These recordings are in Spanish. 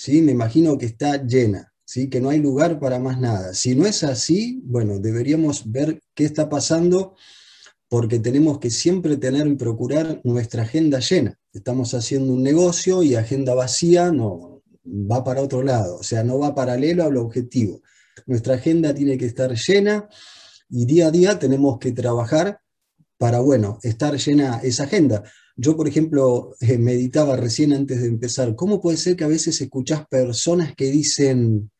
¿sí? me imagino que está llena, ¿sí? que no hay lugar para más nada. Si no es así, bueno, deberíamos ver qué está pasando porque tenemos que siempre tener y procurar nuestra agenda llena. Estamos haciendo un negocio y agenda vacía no va para otro lado, o sea, no va paralelo al objetivo. Nuestra agenda tiene que estar llena y día a día tenemos que trabajar para, bueno, estar llena esa agenda. Yo, por ejemplo, eh, meditaba recién antes de empezar, ¿cómo puede ser que a veces escuchás personas que dicen,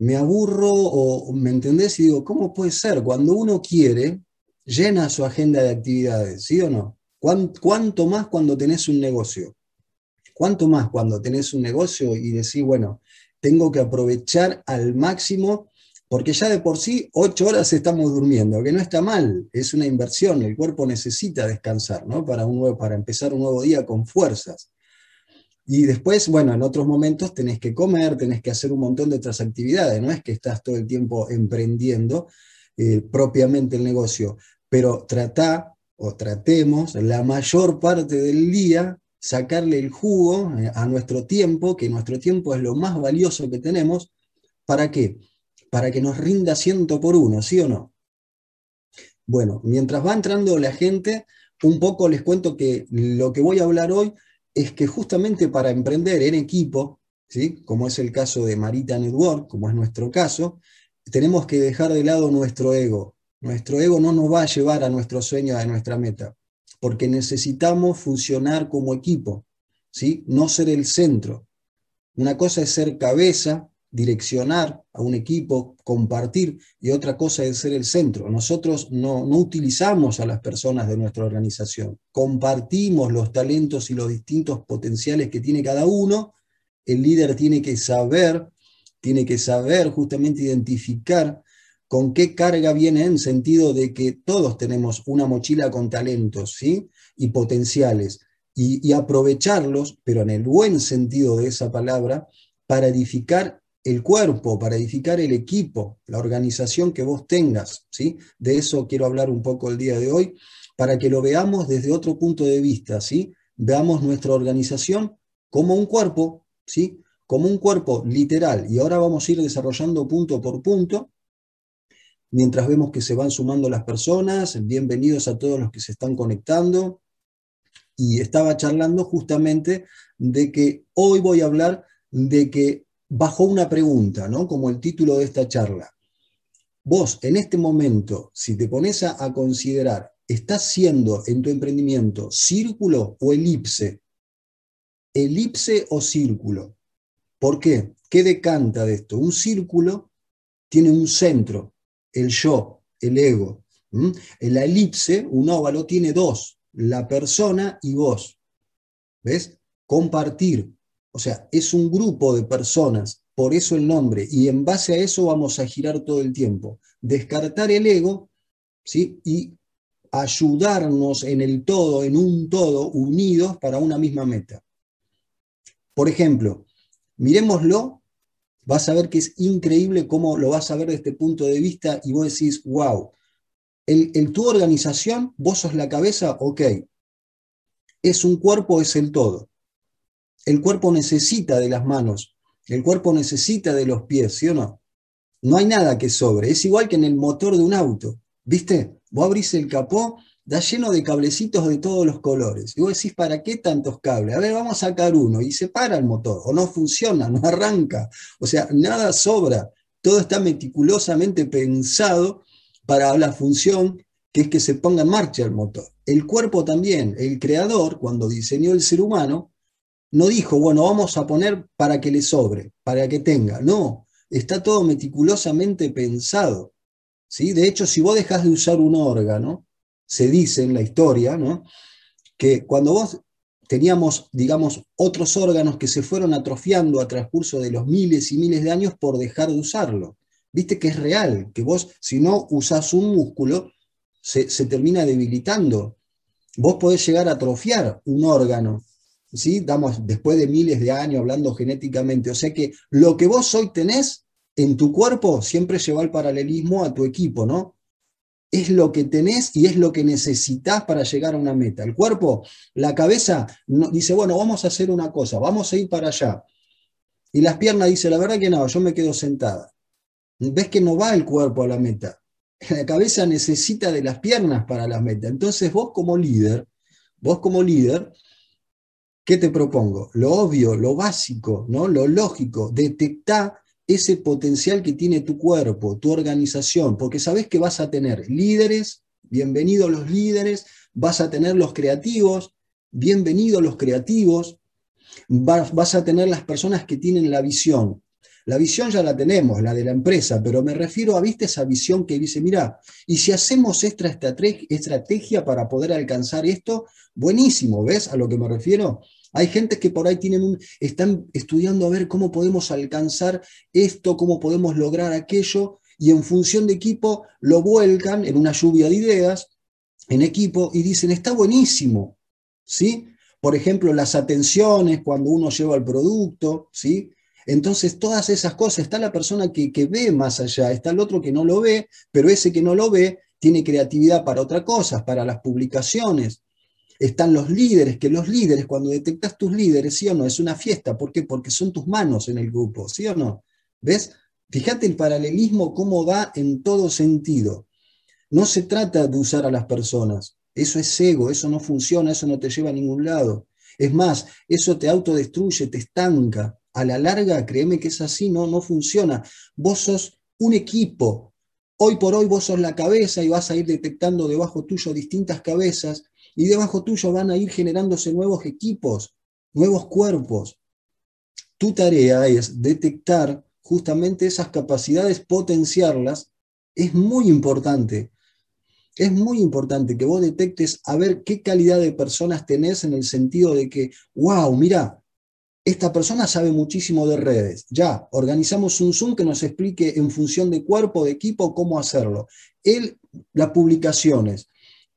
me aburro o me entendés? Y digo, ¿cómo puede ser? Cuando uno quiere, llena su agenda de actividades, ¿sí o no? ¿Cuánto más cuando tenés un negocio? ¿Cuánto más cuando tenés un negocio y decís, bueno, tengo que aprovechar al máximo porque ya de por sí ocho horas estamos durmiendo, que no está mal, es una inversión, el cuerpo necesita descansar, ¿no? Para, un nuevo, para empezar un nuevo día con fuerzas. Y después, bueno, en otros momentos tenés que comer, tenés que hacer un montón de otras actividades, no es que estás todo el tiempo emprendiendo eh, propiamente el negocio, pero trata o tratemos la mayor parte del día sacarle el jugo eh, a nuestro tiempo, que nuestro tiempo es lo más valioso que tenemos, ¿para qué? Para que nos rinda ciento por uno, ¿sí o no? Bueno, mientras va entrando la gente, un poco les cuento que lo que voy a hablar hoy es que justamente para emprender en equipo, ¿sí? como es el caso de Marita Network, como es nuestro caso, tenemos que dejar de lado nuestro ego. Nuestro ego no nos va a llevar a nuestro sueño, a nuestra meta, porque necesitamos funcionar como equipo, ¿sí? no ser el centro. Una cosa es ser cabeza, direccionar a un equipo, compartir, y otra cosa es ser el centro. Nosotros no, utilizamos a las personas de nuestra organización, compartimos los talentos y los distintos potenciales que tiene cada uno. El líder tiene que saber, tiene que saber justamente identificar con qué carga viene en sentido de que todos tenemos una mochila con talentos ¿sí? y potenciales y aprovecharlos, pero en el buen sentido de esa palabra, para edificar el cuerpo, para edificar el equipo, la organización que vos tengas. ¿sí? De eso quiero hablar un poco el día de hoy, para que lo veamos desde otro punto de vista. ¿sí? Veamos nuestra organización como un cuerpo, ¿sí? como un cuerpo literal. Y ahora vamos a ir desarrollando punto por punto. Mientras vemos que se van sumando las personas, bienvenidos a todos los que se están conectando. Y estaba charlando justamente de que hoy voy a hablar de que bajo una pregunta, ¿no? Como el título de esta charla. Vos, en este momento, si te pones a, considerar, ¿estás siendo en tu emprendimiento círculo o elipse? ¿Elipse o círculo? ¿Por qué? ¿Qué decanta de esto? Un círculo tiene un centro, el yo, el ego. En la elipse, un óvalo, tiene dos, la persona y vos. ¿Ves? Compartir, o sea, es un grupo de personas, por eso el nombre, y en base a eso vamos a girar todo el tiempo. Descartar el ego ¿sí? y ayudarnos en el todo, en un todo, unidos para una misma meta. Por ejemplo, miremoslo, vas a ver que es increíble cómo lo vas a ver desde este punto de vista y vos decís, wow, el, el, tu organización, vos sos la cabeza, ok, es un cuerpo, es el todo. El cuerpo necesita de las manos, el cuerpo necesita de los pies, ¿sí o no? No hay nada que sobre, es igual que en el motor de un auto, ¿viste? Vos abrís el capó, da lleno de cablecitos de todos los colores. Y vos decís, ¿para qué tantos cables? A ver, vamos a sacar uno y se para el motor, o no funciona, no arranca. O sea, nada sobra. Todo está meticulosamente pensado para la función que es que se ponga en marcha el motor. El cuerpo también, el creador, cuando diseñó el ser humano, no dijo, bueno, vamos a poner para que le sobre, para que tenga. No, está todo meticulosamente pensado. ¿sí? De hecho, si vos dejas de usar un órgano, se dice en la historia, ¿no? que cuando vos teníamos, digamos, otros órganos que se fueron atrofiando a transcurso de los miles y miles de años por dejar de usarlo. Viste que es real, que vos, si no usás un músculo, se, se termina debilitando. Vos podés llegar a atrofiar un órgano, ¿sí? Damos después de miles de años hablando genéticamente. O sea que lo que vos hoy tenés en tu cuerpo siempre lleva el paralelismo a tu equipo, ¿no? Es lo que tenés y es lo que necesitas para llegar a una meta. El cuerpo, la cabeza, dice, bueno, vamos a hacer una cosa, vamos a ir para allá. Y las piernas dice, la verdad que no, yo me quedo sentada. Ves que no va el cuerpo a la meta. La cabeza necesita de las piernas para la meta. Entonces vos como líder, vos como líder, ¿qué te propongo? Lo obvio, lo básico, ¿no? lo lógico, detectar ese potencial que tiene tu cuerpo, tu organización, porque sabes que vas a tener líderes, bienvenidos los líderes, vas a tener los creativos, bienvenidos los creativos, vas, a tener las personas que tienen la visión. La visión ya la tenemos, la de la empresa, pero me refiero a, ¿viste esa visión que dice, mira, y si hacemos esta estrategia para poder alcanzar esto? Buenísimo, ¿ves a lo que me refiero? Hay gente que por ahí tienen están estudiando a ver cómo podemos alcanzar esto, cómo podemos lograr aquello, y en función de equipo lo vuelcan en una lluvia de ideas, en equipo, y dicen, está buenísimo, ¿sí? Por ejemplo, las atenciones cuando uno lleva el producto, ¿sí? Entonces, todas esas cosas, está la persona que, que ve más allá, está el otro que no lo ve, pero ese que no lo ve tiene creatividad para otras cosas, para las publicaciones. Están los líderes, que los líderes, cuando detectas tus líderes, ¿sí o no? Es una fiesta. ¿Por qué? Porque son tus manos en el grupo, ¿sí o no? ¿Ves? Fíjate el paralelismo cómo va en todo sentido. No se trata de usar a las personas, eso es ego, eso no funciona, eso no te lleva a ningún lado. Es más, eso te autodestruye, te estanca. A la larga, créeme que es así, no, no funciona. Vos sos un equipo. Hoy por hoy vos sos la cabeza y vas a ir detectando debajo tuyo distintas cabezas y debajo tuyo van a ir generándose nuevos equipos, nuevos cuerpos. Tu tarea es detectar justamente esas capacidades, potenciarlas. Es muy importante es muy importante que vos detectes a ver qué calidad de personas tenés en el sentido de que, wow, mira, esta persona sabe muchísimo de redes. Ya, organizamos un Zoom que nos explique en función de cuerpo, de equipo, cómo hacerlo. Él, las publicaciones.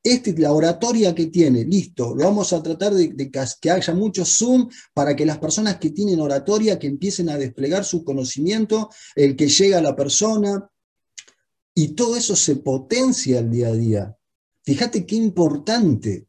Este, la oratoria que tiene, listo, lo vamos a tratar de, que haya mucho Zoom para que las personas que tienen oratoria, que empiecen a desplegar su conocimiento, el que llega a la persona, y todo eso se potencia al día a día. Fíjate qué importante.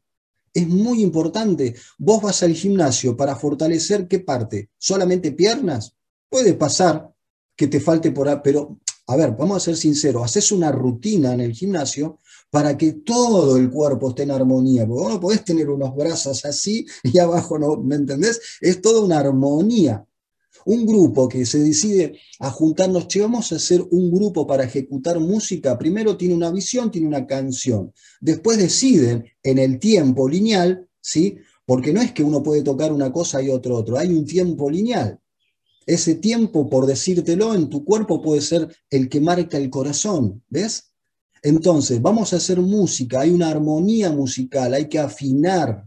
Es muy importante. Vos vas al gimnasio para fortalecer qué parte? ¿Solamente piernas? Puede pasar que te falte por pero a ver, vamos a ser sinceros, haces una rutina en el gimnasio para que todo el cuerpo esté en armonía, porque vos no podés tener unos brazos así y abajo no, ¿me entendés? Es toda una armonía un grupo que se decide a juntarnos, che, vamos a hacer un grupo para ejecutar música, primero tiene una visión, tiene una canción, después deciden en el tiempo lineal, ¿sí? Porque no es que uno puede tocar una cosa y otro otro, hay un tiempo lineal. Ese tiempo, por decírtelo, en tu cuerpo puede ser el que marca el corazón, ¿ves? Entonces, vamos a hacer música, hay una armonía musical, hay que afinar,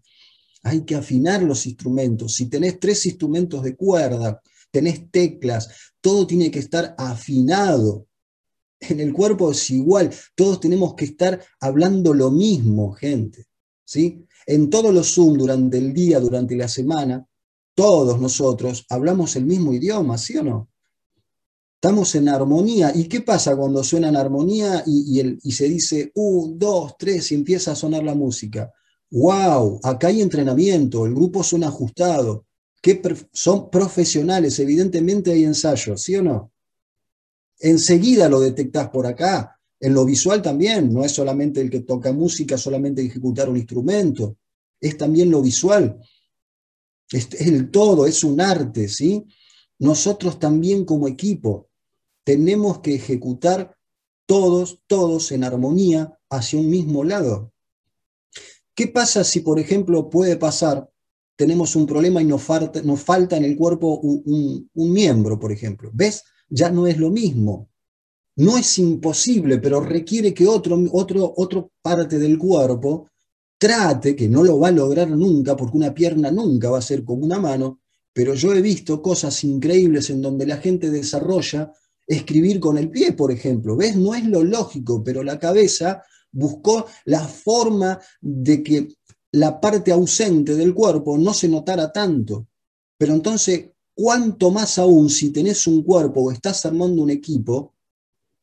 hay que afinar los instrumentos. Si tenés tres instrumentos de cuerda, tenés teclas, todo tiene que estar afinado. En el cuerpo es igual, todos tenemos que estar hablando lo mismo, gente. ¿sí? En todos los Zoom durante el día, durante la semana, todos nosotros hablamos el mismo idioma, ¿sí o no? Estamos en armonía. ¿Y qué pasa cuando suena en armonía y, se dice un, dos, tres y empieza a sonar la música? ¡Wow! Acá hay entrenamiento, el grupo suena ajustado, que son profesionales, evidentemente hay ensayos, ¿sí o no? Enseguida lo detectás por acá, en lo visual también, no es solamente el que toca música, solamente ejecutar un instrumento, es también lo visual, es, el todo, es un arte, ¿sí? Nosotros también como equipo tenemos que ejecutar todos, todos en armonía hacia un mismo lado. ¿Qué pasa si, por ejemplo, puede pasar tenemos un problema y nos falta, nos falta en el cuerpo un, miembro, por ejemplo. ¿Ves? Ya no es lo mismo. No es imposible, pero requiere que otro, otro, otro parte del cuerpo trate, que no lo va a lograr nunca, porque una pierna nunca va a ser como una mano, pero yo he visto cosas increíbles en donde la gente desarrolla escribir con el pie, por ejemplo. ¿Ves? No es lo lógico, pero la cabeza buscó la forma de que la parte ausente del cuerpo no se notara tanto. Pero entonces, cuanto más aún si tenés un cuerpo o estás armando un equipo,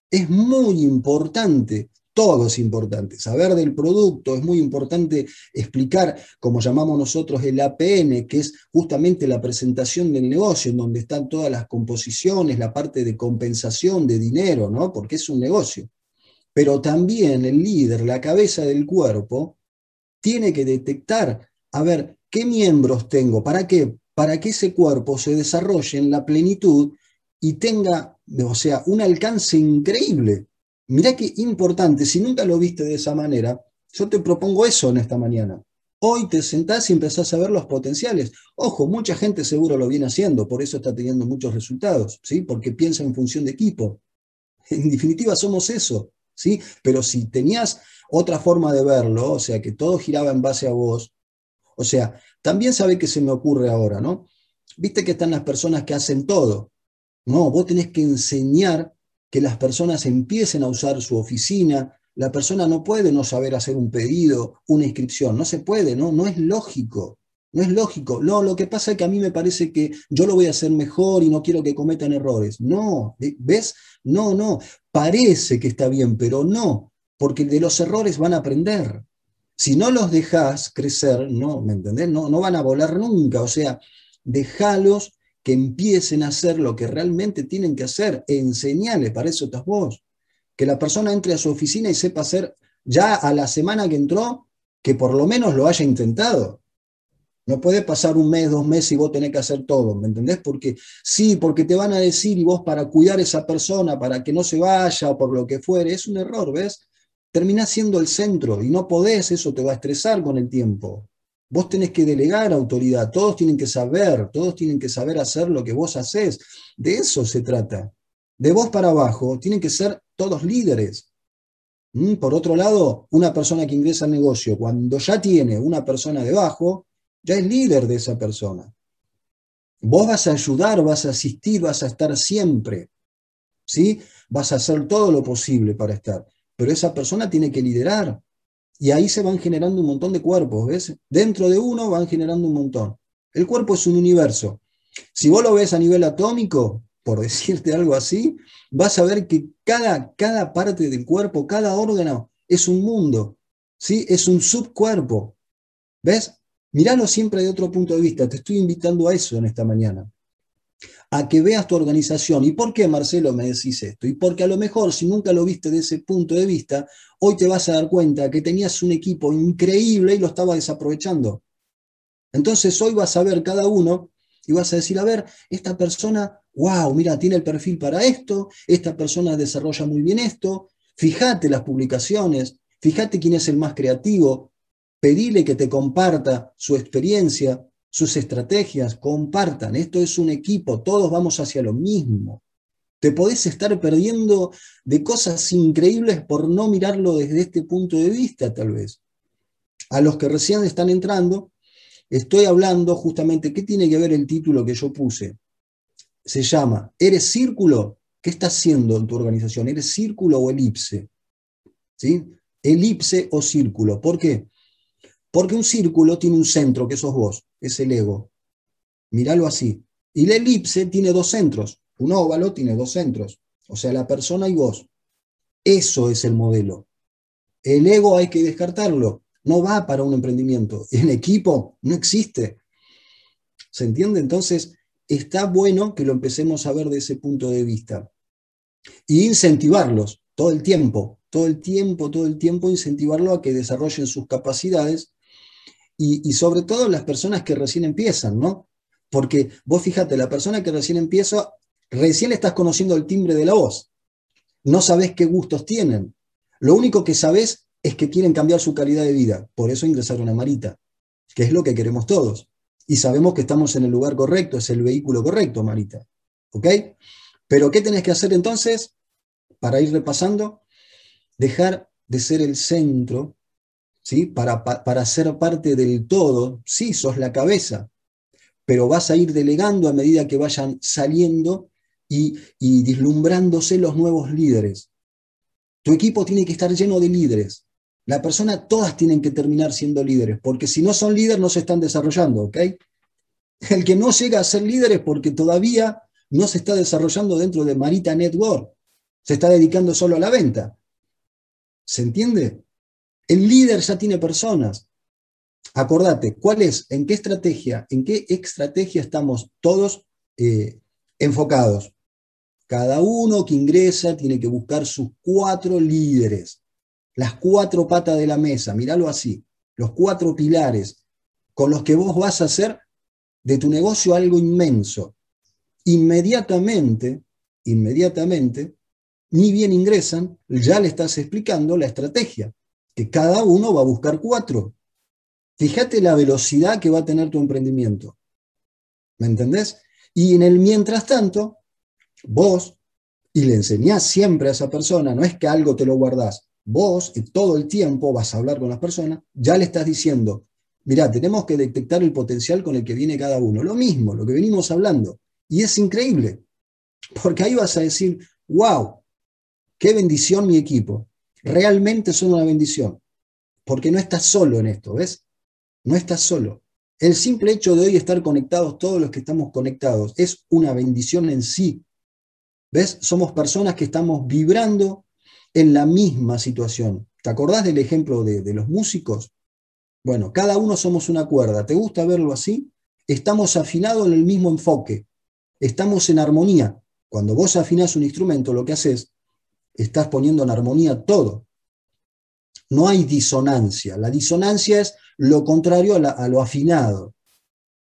es muy importante todo es importante. Saber del producto es muy importante explicar, como llamamos nosotros el APN, que es justamente la presentación del negocio, en donde están todas las composiciones, la parte de compensación de dinero, ¿no? Porque es un negocio. Pero también el líder, la cabeza del cuerpo, tiene que detectar, a ver, ¿qué miembros tengo? ¿Para qué? Para que ese cuerpo se desarrolle en la plenitud y tenga, o sea, un alcance increíble. Mirá qué importante, si nunca lo viste de esa manera, yo te propongo eso en esta mañana. Hoy te sentás y empezás a ver los potenciales. Ojo, mucha gente seguro lo viene haciendo, por eso está teniendo muchos resultados, ¿sí? Porque piensa en función de equipo. En definitiva, somos eso, ¿sí? Pero si tenías otra forma de verlo, o sea, que todo giraba en base a vos, o sea, también sabe que se me ocurre ahora, ¿no? Viste que están las personas que hacen todo, no, vos tenés que enseñar que las personas empiecen a usar su oficina. La persona no puede no saber hacer un pedido, una inscripción. No se puede, ¿no? No es lógico. No es lógico. No, lo que pasa es que a mí me parece que yo lo voy a hacer mejor y no quiero que cometan errores. No, ¿ves? No, no. Parece que está bien, pero no, porque de los errores van a aprender. Si no los dejas crecer, no, ¿me entendés? No, no van a volar nunca. O sea, déjalos que empiecen a hacer lo que realmente tienen que hacer, enseñarles, para eso estás vos. Que la persona entre a su oficina y sepa hacer ya a la semana que entró, que por lo menos lo haya intentado. No puede pasar un mes, dos meses y vos tenés que hacer todo, ¿me entendés? Porque sí, porque te van a decir y vos para cuidar a esa persona, para que no se vaya o por lo que fuere, es un error, ¿ves? Terminás siendo el centro y no podés, eso te va a estresar con el tiempo. Vos tenés que delegar autoridad, todos tienen que saber, todos tienen que saber hacer lo que vos haces. De eso se trata. De vos para abajo tienen que ser todos líderes. ¿Mm? Por otro lado, una persona que ingresa al negocio, cuando ya tiene una persona debajo, ya es líder de esa persona. Vos vas a ayudar, vas a asistir, vas a estar siempre. ¿sí? Vas a hacer todo lo posible para estar. Pero esa persona tiene que liderar. Y ahí se van generando un montón de cuerpos, ¿ves? Dentro de uno van generando un montón. El cuerpo es un universo. Si vos lo ves a nivel atómico, por decirte algo así, vas a ver que cada, cada parte del cuerpo, cada órgano es un mundo, ¿sí? Es un subcuerpo. ¿Ves? Míralo siempre de otro punto de vista. Te estoy invitando a eso en esta mañana a que veas tu organización. ¿Y por qué, Marcelo, me decís esto? Y porque a lo mejor, si nunca lo viste de ese punto de vista, hoy te vas a dar cuenta que tenías un equipo increíble y lo estabas desaprovechando. Entonces hoy vas a ver cada uno y vas a decir, a ver, esta persona, wow, mira, tiene el perfil para esto, esta persona desarrolla muy bien esto, fíjate las publicaciones, fíjate quién es el más creativo, pedile que te comparta su experiencia, sus estrategias, compartan. Esto es un equipo, todos vamos hacia lo mismo. Te podés estar perdiendo de cosas increíbles por no mirarlo desde este punto de vista, tal vez. A los que recién están entrando, estoy hablando justamente, ¿qué tiene que ver el título que yo puse? Se llama, ¿eres círculo? ¿Qué estás haciendo en tu organización? ¿Eres círculo o elipse? ¿Sí? Elipse o círculo. ¿Por qué? Porque un círculo tiene un centro, que sos vos, es el ego. Míralo así. Y la elipse tiene dos centros. Un óvalo tiene dos centros. O sea, la persona y vos. Eso es el modelo. El ego hay que descartarlo. No va para un emprendimiento. En equipo no existe. ¿Se entiende? Entonces, está bueno que lo empecemos a ver de ese punto de vista. Y incentivarlos todo el tiempo, todo el tiempo, todo el tiempo, incentivarlo a que desarrollen sus capacidades y, sobre todo las personas que recién empiezan, ¿no? Porque vos fíjate, la persona que recién empieza, recién estás conociendo el timbre de la voz. No sabés qué gustos tienen. Lo único que sabés es que quieren cambiar su calidad de vida. Por eso ingresaron a Marita, que es lo que queremos todos. Y sabemos que estamos en el lugar correcto, es el vehículo correcto, Marita. ¿Ok? Pero ¿qué tenés que hacer entonces? Para ir repasando, dejar de ser el centro ¿sí? Para, para ser parte del todo, sí, sos la cabeza, pero vas a ir delegando a medida que vayan saliendo y, y dislumbrándose los nuevos líderes. Tu equipo tiene que estar lleno de líderes. La persona, todas tienen que terminar siendo líderes, porque si no son líderes no se están desarrollando, ¿ok? El que no llega a ser líder es porque todavía no se está desarrollando dentro de Marita Network, se está dedicando solo a la venta. ¿Se entiende? El líder ya tiene personas. Acordate, ¿cuál es? ¿En qué estrategia? ¿En qué estrategia estamos todos eh, enfocados? Cada uno que ingresa tiene que buscar sus cuatro líderes, las cuatro patas de la mesa, míralo así, los cuatro pilares con los que vos vas a hacer de tu negocio algo inmenso. Inmediatamente, inmediatamente, ni bien ingresan, ya le estás explicando la estrategia, que cada uno va a buscar cuatro. Fíjate la velocidad que va a tener tu emprendimiento. ¿Me entendés? Y en el mientras tanto, vos, y le enseñás siempre a esa persona, no es que algo te lo guardás, vos y todo el tiempo vas a hablar con las personas, ya le estás diciendo, mirá, tenemos que detectar el potencial con el que viene cada uno. Lo mismo, lo que venimos hablando. Y es increíble, porque ahí vas a decir, wow, qué bendición mi equipo. Realmente son una bendición, porque no estás solo en esto, ¿ves? No estás solo. El simple hecho de hoy estar conectados, todos los que estamos conectados, es una bendición en sí. ¿Ves? Somos personas que estamos vibrando en la misma situación. ¿Te acordás del ejemplo de, los músicos? Bueno, cada uno somos una cuerda. ¿Te gusta verlo así? Estamos afinados en el mismo enfoque. Estamos en armonía. Cuando vos afinás un instrumento, lo que haces, estás poniendo en armonía todo. No hay disonancia. La disonancia es lo contrario a, lo afinado.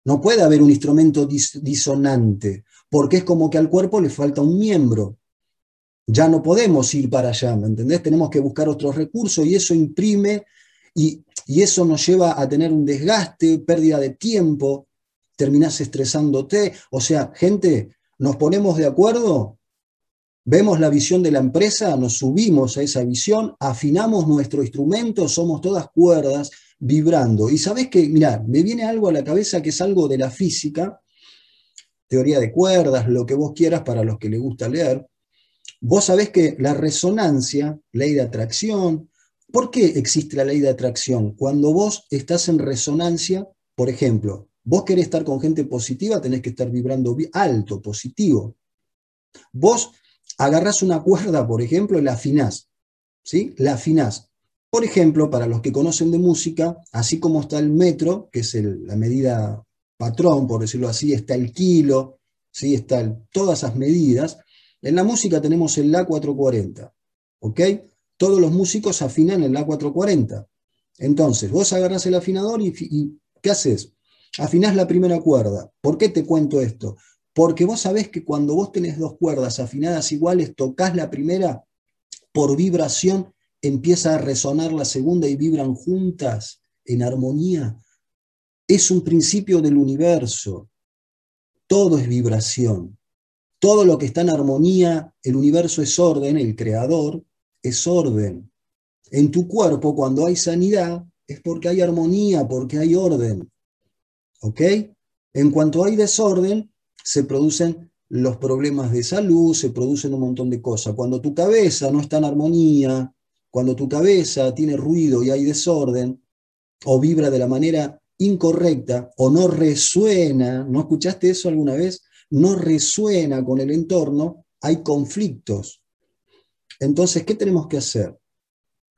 No puede haber un instrumento disonante, porque es como que al cuerpo le falta un miembro. Ya no podemos ir para allá, ¿me entendés? Tenemos que buscar otros recursos y eso imprime y, y eso nos lleva a tener un desgaste, pérdida de tiempo, terminás estresándote. O sea, gente, nos ponemos de acuerdo, vemos la visión de la empresa, nos subimos a esa visión, afinamos nuestro instrumento, somos todas cuerdas vibrando. Y sabes que, mira, me viene algo a la cabeza que es algo de la física, teoría de cuerdas, lo que vos quieras para los que les gusta leer. Vos sabés que la resonancia, ley de atracción, ¿por qué existe la ley de atracción? Cuando vos estás en resonancia, por ejemplo, vos querés estar con gente positiva, tenés que estar vibrando alto, positivo. Vos agarrás una cuerda, por ejemplo, y la afinás. ¿sí? La afinás. Por ejemplo, para los que conocen de música, así como está el metro, que es la medida patrón, por decirlo así, está el kilo, ¿sí? están todas esas medidas. En la música tenemos el La440, ¿ok? Todos los músicos afinan el La440. Entonces, vos agarrás el afinador y, y ¿qué haces? Afinás la primera cuerda. ¿Por qué te cuento esto? Porque vos sabés que cuando vos tenés dos cuerdas afinadas iguales, tocas la primera por vibración empieza a resonar la segunda y vibran juntas en armonía. Es un principio del universo. Todo es vibración. Todo lo que está en armonía, el universo es orden, el creador es orden. En tu cuerpo, cuando hay sanidad, es porque hay armonía, porque hay orden. ¿Ok? En cuanto hay desorden, se producen los problemas de salud, se producen un montón de cosas. Cuando tu cabeza no está en armonía, cuando tu cabeza tiene ruido y hay desorden, o vibra de la manera incorrecta, o no resuena, ¿no escuchaste eso alguna vez? No resuena con el entorno, hay conflictos. Entonces, ¿qué tenemos que hacer?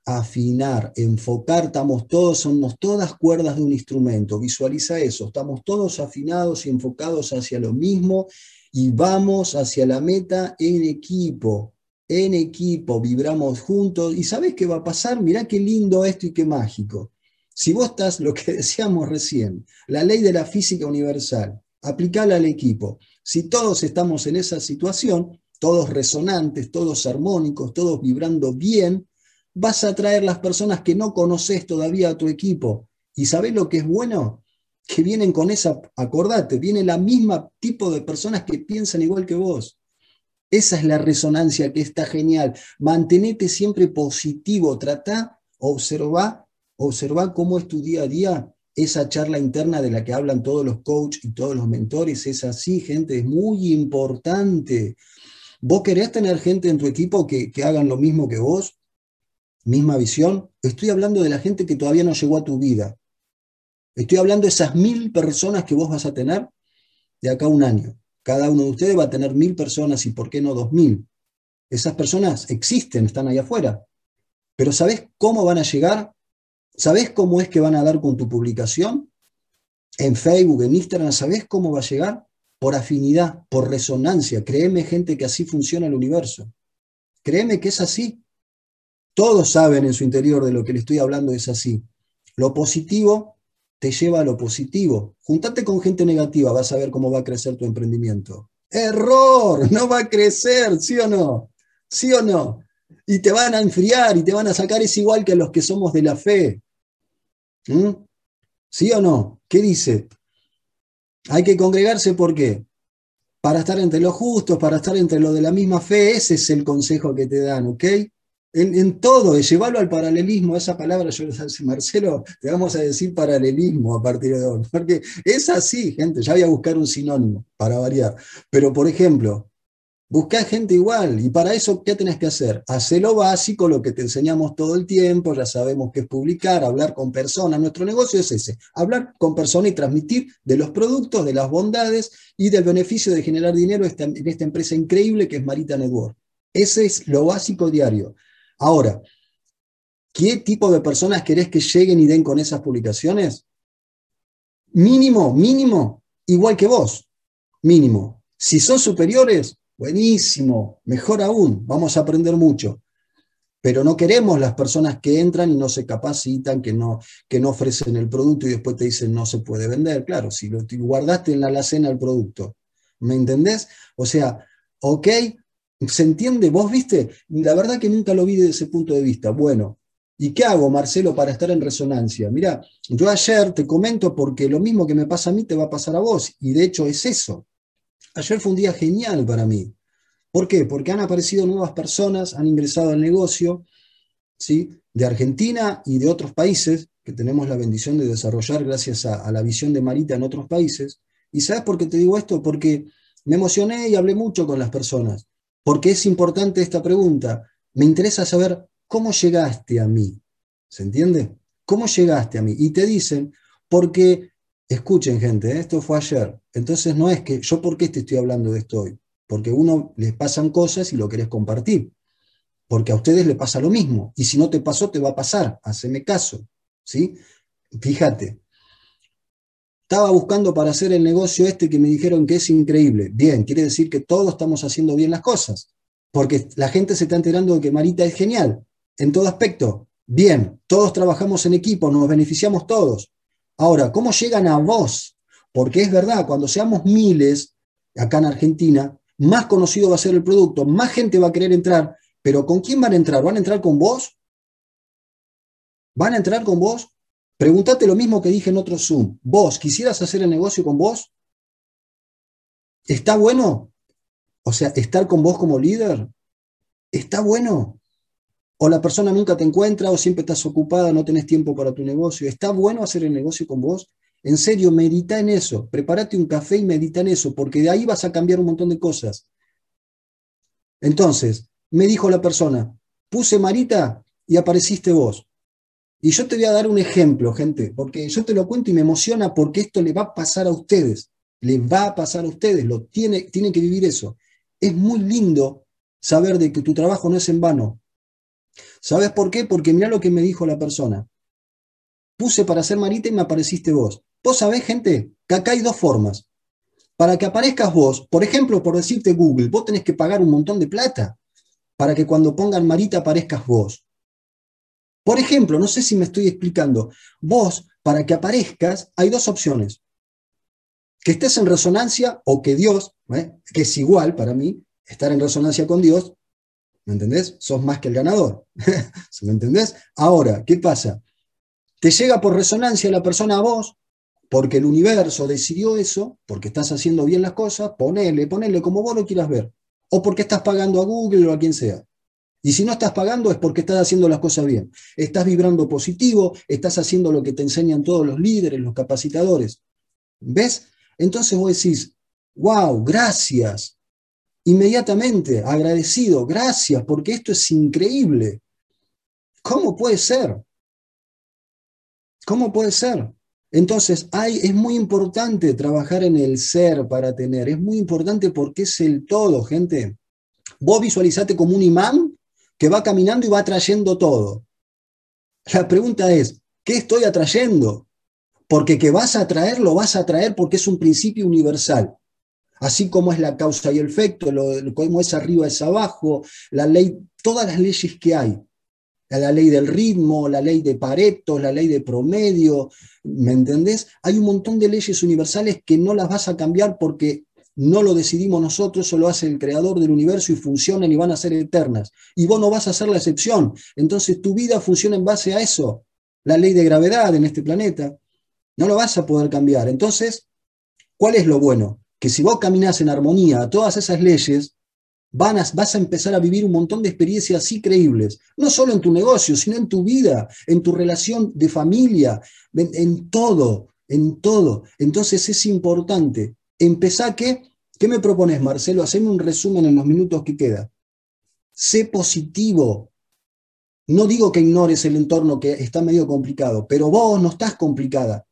Afinar, enfocar, estamos todos, somos todas cuerdas de un instrumento, visualiza eso, estamos todos afinados y enfocados hacia lo mismo y vamos hacia la meta en equipo en equipo, vibramos juntos y ¿sabes qué va a pasar? Mirá qué lindo esto y qué mágico. Si vos estás, lo que decíamos recién, la ley de la física universal, aplicala al equipo. Si todos estamos en esa situación, todos resonantes, todos armónicos, todos vibrando bien, vas a atraer las personas que no conoces todavía a tu equipo. ¿Y sabés lo que es bueno? Que vienen con esa, acordate, viene la misma tipo de personas que piensan igual que vos. Esa es la resonancia que está genial. Mantenete siempre positivo, trata, observa, observa cómo es tu día a día, esa charla interna de la que hablan todos los coaches y todos los mentores, es así, gente, es muy importante. ¿Vos querés tener gente en tu equipo que, que hagan lo mismo que vos? ¿Misma visión? Estoy hablando de la gente que todavía no llegó a tu vida. Estoy hablando de esas mil personas que vos vas a tener de acá a un año. Cada uno de ustedes va a tener mil personas y por qué no dos mil. Esas personas existen, están ahí afuera. Pero ¿sabes cómo van a llegar? ¿Sabes cómo es que van a dar con tu publicación? En Facebook, en Instagram, ¿sabes cómo va a llegar? Por afinidad, por resonancia. Créeme, gente, que así funciona el universo. Créeme que es así. Todos saben en su interior de lo que le estoy hablando es así. Lo positivo te lleva a lo positivo. Juntate con gente negativa, vas a ver cómo va a crecer tu emprendimiento. Error, no va a crecer, ¿sí o no? ¿Sí o no? Y te van a enfriar y te van a sacar, es igual que a los que somos de la fe. ¿Mm? ¿Sí o no? ¿Qué dice? Hay que congregarse, ¿por qué? Para estar entre los justos, para estar entre los de la misma fe, ese es el consejo que te dan, ¿ok? En, todo, llevarlo al paralelismo, esa palabra, yo Marcelo, te vamos a decir paralelismo a partir de hoy, porque es así, gente, ya voy a buscar un sinónimo para variar. Pero, por ejemplo, Buscá gente igual y para eso, ¿qué tenés que hacer? Hacer lo básico, lo que te enseñamos todo el tiempo, ya sabemos que es publicar, hablar con personas. Nuestro negocio es ese, hablar con personas y transmitir de los productos, de las bondades y del beneficio de generar dinero en esta empresa increíble que es Marita Network. Ese es lo básico diario. Ahora, ¿qué tipo de personas querés que lleguen y den con esas publicaciones? Mínimo, mínimo, igual que vos. Mínimo. Si son superiores, Buenísimo, mejor aún, vamos a aprender mucho. Pero no queremos las personas que entran y no se capacitan, que no, que no ofrecen el producto y después te dicen no se puede vender. Claro, si lo guardaste en la alacena el producto, ¿me entendés? O sea, ok, ¿se entiende? ¿Vos viste? La verdad que nunca lo vi desde ese punto de vista. Bueno, ¿Y qué hago, Marcelo, para estar en resonancia? Mira, yo ayer te comento porque lo mismo que me pasa a mí te va a pasar a vos, y de hecho es eso. Ayer fue un día genial para mí. ¿Por qué? Porque han aparecido nuevas personas, han ingresado al negocio, ¿sí? de Argentina y de otros países, que tenemos la bendición de desarrollar gracias a, la visión de Marita en otros países. ¿Y sabes por qué te digo esto? Porque me emocioné y hablé mucho con las personas, porque es importante esta pregunta. Me interesa saber cómo llegaste a mí. ¿Se entiende? ¿Cómo llegaste a mí? Y te dicen, porque Escuchen, gente, ¿eh? esto fue ayer. Entonces no es que yo por qué te estoy hablando de esto hoy. Porque a uno les pasan cosas y lo querés compartir. Porque a ustedes les pasa lo mismo. Y si no te pasó, te va a pasar. Haceme caso. ¿sí? Fíjate. Estaba buscando para hacer el negocio este que me dijeron que es increíble. Bien, quiere decir que todos estamos haciendo bien las cosas. Porque la gente se está enterando de que Marita es genial. En todo aspecto. Bien, todos trabajamos en equipo, nos beneficiamos todos. Ahora, ¿cómo llegan a vos? Porque es verdad, cuando seamos miles acá en Argentina, más conocido va a ser el producto, más gente va a querer entrar, pero ¿con quién van a entrar? ¿Van a entrar con vos? ¿Van a entrar con vos? Pregúntate lo mismo que dije en otro Zoom. ¿Vos quisieras hacer el negocio con vos? ¿Está bueno? O sea, estar con vos como líder. ¿Está bueno? o la persona nunca te encuentra o siempre estás ocupada, no tenés tiempo para tu negocio. ¿Está bueno hacer el negocio con vos? En serio, medita en eso. Prepárate un café y medita en eso, porque de ahí vas a cambiar un montón de cosas. Entonces, me dijo la persona, puse Marita y apareciste vos. Y yo te voy a dar un ejemplo, gente, porque yo te lo cuento y me emociona porque esto le va a pasar a ustedes. Le va a pasar a ustedes, lo tiene, tienen que vivir eso. Es muy lindo saber de que tu trabajo no es en vano, ¿Sabes por qué? Porque mira lo que me dijo la persona. Puse para hacer Marita y me apareciste vos. Vos sabés, gente, que acá hay dos formas. Para que aparezcas vos, por ejemplo, por decirte Google, vos tenés que pagar un montón de plata para que cuando pongan Marita aparezcas vos. Por ejemplo, no sé si me estoy explicando, vos, para que aparezcas, hay dos opciones. Que estés en resonancia o que Dios, ¿eh? que es igual para mí, estar en resonancia con Dios, ¿Me entendés? Sos más que el ganador. ¿Me entendés? Ahora, ¿qué pasa? Te llega por resonancia la persona a vos, porque el universo decidió eso, porque estás haciendo bien las cosas, ponele, ponele como vos lo quieras ver. O porque estás pagando a Google o a quien sea. Y si no estás pagando es porque estás haciendo las cosas bien. Estás vibrando positivo, estás haciendo lo que te enseñan todos los líderes, los capacitadores. ¿Ves? Entonces vos decís, wow, gracias, inmediatamente agradecido, gracias, porque esto es increíble. ¿Cómo puede ser? ¿Cómo puede ser? Entonces, hay, es muy importante trabajar en el ser para tener, es muy importante porque es el todo, gente. Vos visualizate como un imán que va caminando y va trayendo todo. La pregunta es, ¿qué estoy atrayendo? Porque que vas a atraer, lo vas a atraer porque es un principio universal. Así como es la causa y el efecto, lo, como es arriba es abajo, la ley, todas las leyes que hay. La ley del ritmo, la ley de Pareto, la ley de promedio, ¿me entendés? Hay un montón de leyes universales que no las vas a cambiar porque no lo decidimos nosotros, eso lo hace el creador del universo y funcionan y van a ser eternas. Y vos no vas a ser la excepción. Entonces tu vida funciona en base a eso, la ley de gravedad en este planeta. No lo vas a poder cambiar. Entonces, ¿cuál es lo bueno? Que si vos caminas en armonía a todas esas leyes, van a, vas a empezar a vivir un montón de experiencias increíbles, no solo en tu negocio, sino en tu vida, en tu relación de familia, en todo, en todo. Entonces es importante empezá que, ¿qué me propones, Marcelo? Haceme un resumen en los minutos que queda. Sé positivo. No digo que ignores el entorno que está medio complicado, pero vos no estás complicada.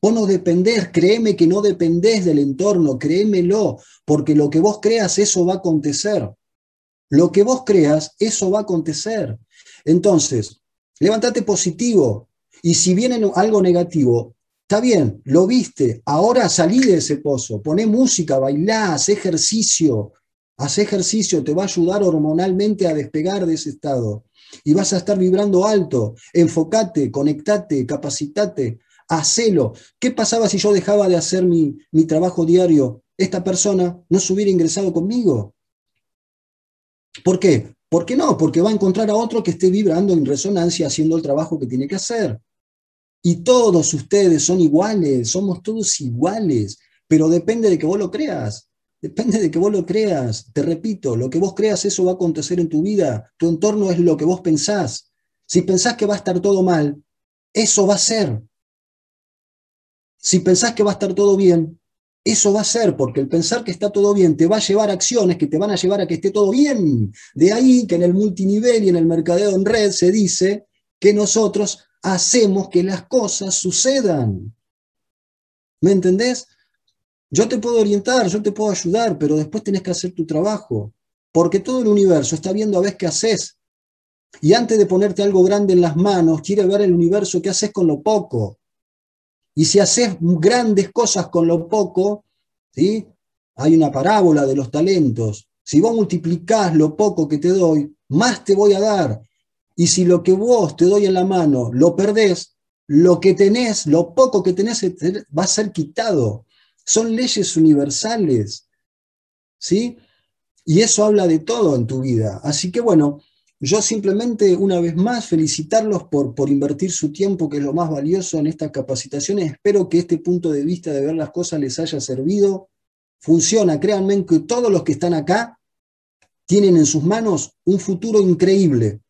Vos no dependés, créeme que no dependés del entorno, créemelo, porque lo que vos creas, eso va a acontecer. Lo que vos creas, eso va a acontecer. Entonces, levántate positivo. Y si viene algo negativo, Está bien, lo viste, ahora salí de ese pozo, poné música, bailá, haz ejercicio, haz ejercicio, te va a ayudar hormonalmente a despegar de ese estado. Y vas a estar vibrando alto, enfocate, conectate, capacitate, hacelo. ¿Qué pasaba si yo dejaba de hacer mi, mi trabajo diario? Esta persona no se hubiera ingresado conmigo. ¿Por qué? ¿Por qué no? Porque va a encontrar a otro que esté vibrando en resonancia haciendo el trabajo que tiene que hacer. Y todos ustedes son iguales, somos todos iguales, pero depende de que vos lo creas. Depende de que vos lo creas. Te repito, lo que vos creas, eso va a acontecer en tu vida. Tu entorno es lo que vos pensás. Si pensás que va a estar todo mal, eso va a ser. Si pensás que va a estar todo bien, eso va a ser, porque el pensar que está todo bien te va a llevar a acciones que te van a llevar a que esté todo bien. De ahí que en el multinivel y en el mercadeo en red se dice que nosotros hacemos que las cosas sucedan. ¿Me entendés? Yo te puedo orientar, yo te puedo ayudar, pero después tenés que hacer tu trabajo, porque todo el universo está viendo a ver qué haces. Y antes de ponerte algo grande en las manos, quiere ver el universo qué haces con lo poco. Y si haces grandes cosas con lo poco, ¿sí? hay una parábola de los talentos. Si vos multiplicás lo poco que te doy, más te voy a dar. Y si lo que vos te doy en la mano lo perdés, lo que tenés, lo poco que tenés va a ser quitado. Son leyes universales. ¿Sí? Y eso habla de todo en tu vida. Así que bueno, yo simplemente una vez más felicitarlos por, por invertir su tiempo, que es lo más valioso en estas capacitaciones. Espero que este punto de vista de ver las cosas les haya servido. Funciona, créanme que todos los que están acá tienen en sus manos un futuro increíble